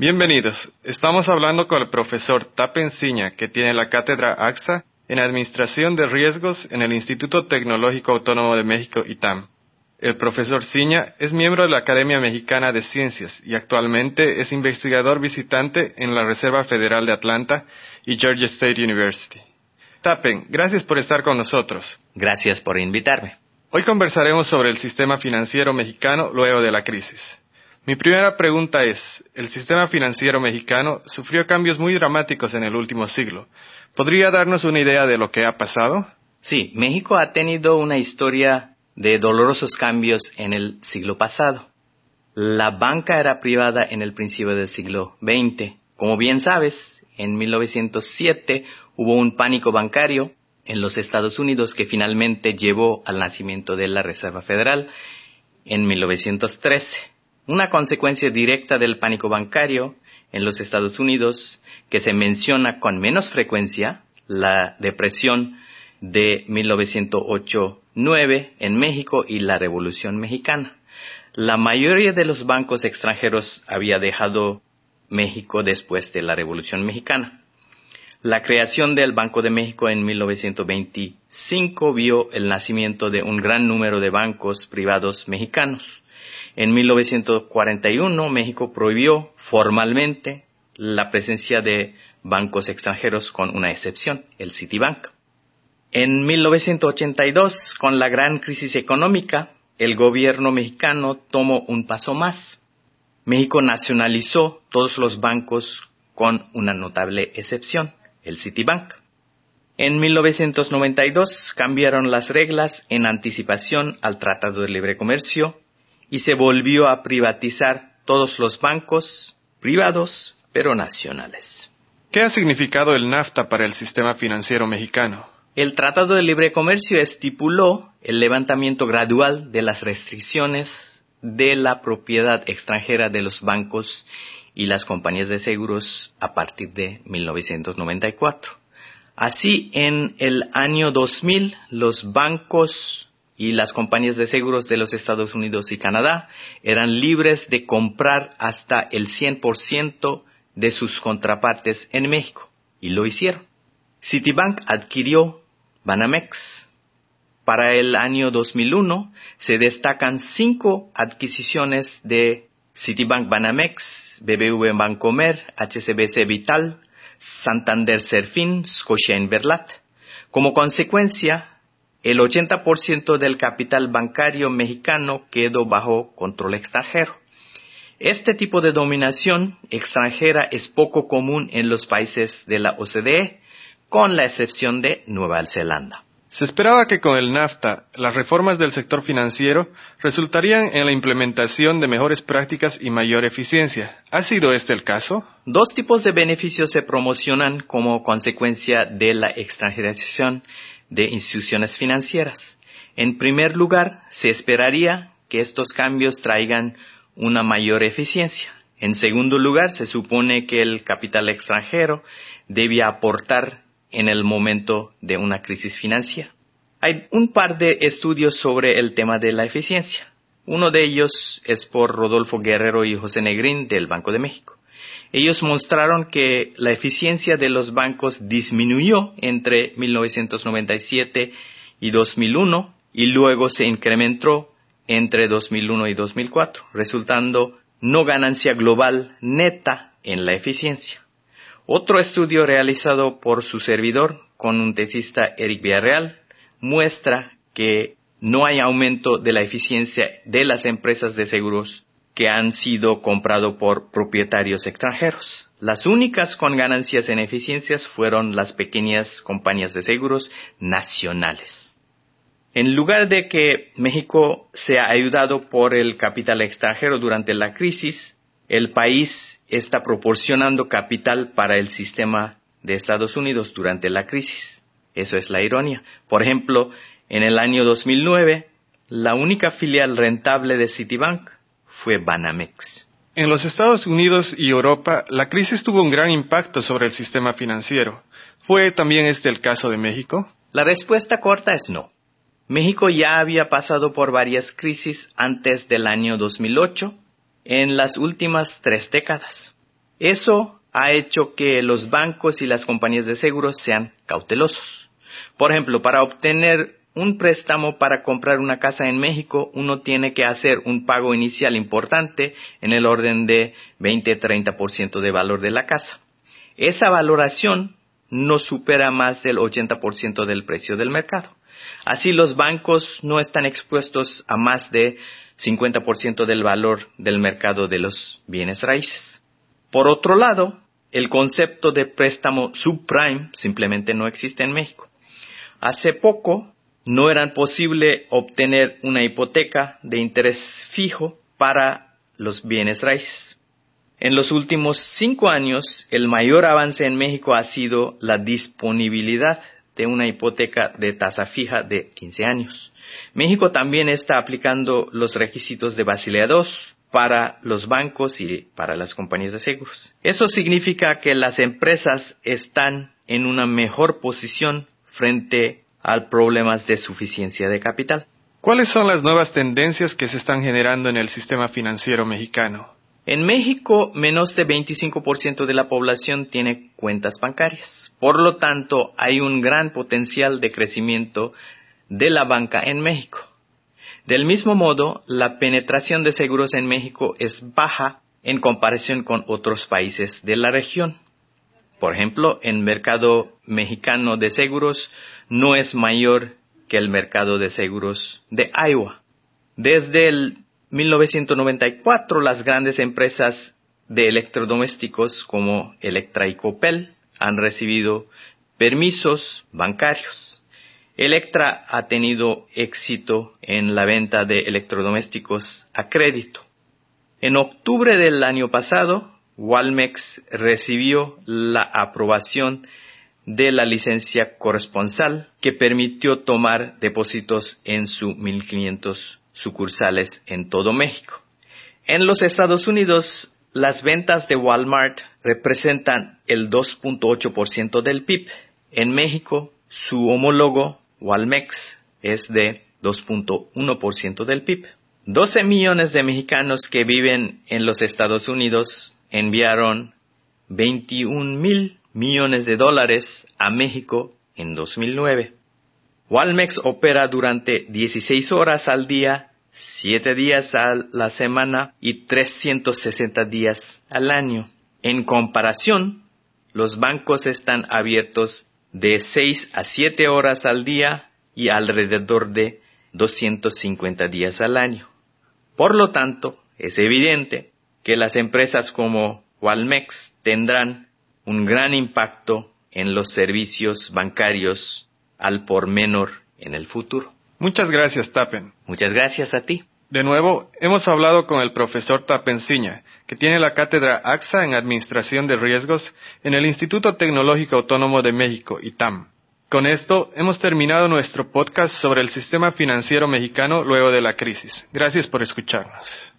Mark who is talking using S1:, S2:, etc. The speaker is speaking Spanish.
S1: Bienvenidos. Estamos hablando con el profesor Tapen Ciña, que tiene la cátedra AXA en Administración de Riesgos en el Instituto Tecnológico Autónomo de México, ITAM. El profesor Ciña es miembro de la Academia Mexicana de Ciencias y actualmente es investigador visitante en la Reserva Federal de Atlanta y Georgia State University. Tapen, gracias por estar con nosotros.
S2: Gracias por invitarme.
S1: Hoy conversaremos sobre el sistema financiero mexicano luego de la crisis. Mi primera pregunta es, el sistema financiero mexicano sufrió cambios muy dramáticos en el último siglo. ¿Podría darnos una idea de lo que ha pasado?
S2: Sí, México ha tenido una historia de dolorosos cambios en el siglo pasado. La banca era privada en el principio del siglo XX. Como bien sabes, en 1907 hubo un pánico bancario en los Estados Unidos que finalmente llevó al nacimiento de la Reserva Federal en 1913 una consecuencia directa del pánico bancario en los Estados Unidos que se menciona con menos frecuencia, la depresión de 1908-9 en México y la Revolución Mexicana. La mayoría de los bancos extranjeros había dejado México después de la Revolución Mexicana. La creación del Banco de México en 1925 vio el nacimiento de un gran número de bancos privados mexicanos. En 1941 México prohibió formalmente la presencia de bancos extranjeros con una excepción, el Citibank. En 1982, con la gran crisis económica, el gobierno mexicano tomó un paso más. México nacionalizó todos los bancos con una notable excepción, el Citibank. En 1992 cambiaron las reglas en anticipación al Tratado de Libre Comercio y se volvió a privatizar todos los bancos privados, pero nacionales.
S1: ¿Qué ha significado el NAFTA para el sistema financiero mexicano?
S2: El Tratado de Libre Comercio estipuló el levantamiento gradual de las restricciones de la propiedad extranjera de los bancos y las compañías de seguros a partir de 1994. Así, en el año 2000, los bancos y las compañías de seguros de los Estados Unidos y Canadá eran libres de comprar hasta el 100% de sus contrapartes en México, y lo hicieron. Citibank adquirió Banamex. Para el año 2001 se destacan cinco adquisiciones de Citibank Banamex, BBV Bancomer, HCBC Vital, Santander Serfin, Scotia Inverlat. Como consecuencia, el 80% del capital bancario mexicano quedó bajo control extranjero. Este tipo de dominación extranjera es poco común en los países de la OCDE, con la excepción de Nueva Zelanda.
S1: Se esperaba que con el NAFTA las reformas del sector financiero resultarían en la implementación de mejores prácticas y mayor eficiencia. ¿Ha sido este el caso?
S2: Dos tipos de beneficios se promocionan como consecuencia de la extranjerización de instituciones financieras. En primer lugar, se esperaría que estos cambios traigan una mayor eficiencia. En segundo lugar, se supone que el capital extranjero debía aportar en el momento de una crisis financiera. Hay un par de estudios sobre el tema de la eficiencia. Uno de ellos es por Rodolfo Guerrero y José Negrín del Banco de México. Ellos mostraron que la eficiencia de los bancos disminuyó entre 1997 y 2001 y luego se incrementó entre 2001 y 2004, resultando no ganancia global neta en la eficiencia. Otro estudio realizado por su servidor con un tesista Eric Villarreal muestra que no hay aumento de la eficiencia de las empresas de seguros que han sido comprados por propietarios extranjeros. Las únicas con ganancias en eficiencias fueron las pequeñas compañías de seguros nacionales. En lugar de que México sea ayudado por el capital extranjero durante la crisis, el país está proporcionando capital para el sistema de Estados Unidos durante la crisis. Eso es la ironía. Por ejemplo, en el año 2009, la única filial rentable de Citibank fue Banamex.
S1: En los Estados Unidos y Europa, la crisis tuvo un gran impacto sobre el sistema financiero. ¿Fue también este el caso de México?
S2: La respuesta corta es no. México ya había pasado por varias crisis antes del año 2008, en las últimas tres décadas. Eso ha hecho que los bancos y las compañías de seguros sean cautelosos. Por ejemplo, para obtener un préstamo para comprar una casa en México, uno tiene que hacer un pago inicial importante en el orden de 20-30% de valor de la casa. Esa valoración no supera más del 80% del precio del mercado. Así los bancos no están expuestos a más de 50% del valor del mercado de los bienes raíces. Por otro lado, el concepto de préstamo subprime simplemente no existe en México. Hace poco no era posible obtener una hipoteca de interés fijo para los bienes raíces. En los últimos cinco años, el mayor avance en México ha sido la disponibilidad de una hipoteca de tasa fija de 15 años. México también está aplicando los requisitos de Basilea II para los bancos y para las compañías de seguros. Eso significa que las empresas están en una mejor posición frente a problemas de suficiencia de capital.
S1: ¿Cuáles son las nuevas tendencias que se están generando en el sistema financiero mexicano?
S2: En México, menos de 25% de la población tiene cuentas bancarias. Por lo tanto, hay un gran potencial de crecimiento de la banca en México. Del mismo modo, la penetración de seguros en México es baja en comparación con otros países de la región. Por ejemplo, el mercado mexicano de seguros no es mayor que el mercado de seguros de Iowa. Desde el 1994, las grandes empresas de electrodomésticos como Electra y Copel han recibido permisos bancarios. Electra ha tenido éxito en la venta de electrodomésticos a crédito. En octubre del año pasado, Walmex recibió la aprobación de la licencia corresponsal que permitió tomar depósitos en su 1500 sucursales en todo México. En los Estados Unidos, las ventas de Walmart representan el 2.8% del PIB. En México, su homólogo Walmex es de 2.1% del PIB. 12 millones de mexicanos que viven en los Estados Unidos enviaron 21 mil millones de dólares a México en 2009. Walmex opera durante 16 horas al día, 7 días a la semana y 360 días al año. En comparación, los bancos están abiertos de 6 a 7 horas al día y alrededor de 250 días al año. Por lo tanto, es evidente que las empresas como Walmex tendrán un gran impacto en los servicios bancarios al por menor en el futuro.
S1: Muchas gracias, Tapen.
S2: Muchas gracias a ti.
S1: De nuevo, hemos hablado con el profesor Tapenciña, que tiene la cátedra AXA en Administración de Riesgos en el Instituto Tecnológico Autónomo de México, ITAM. Con esto, hemos terminado nuestro podcast sobre el sistema financiero mexicano luego de la crisis. Gracias por escucharnos.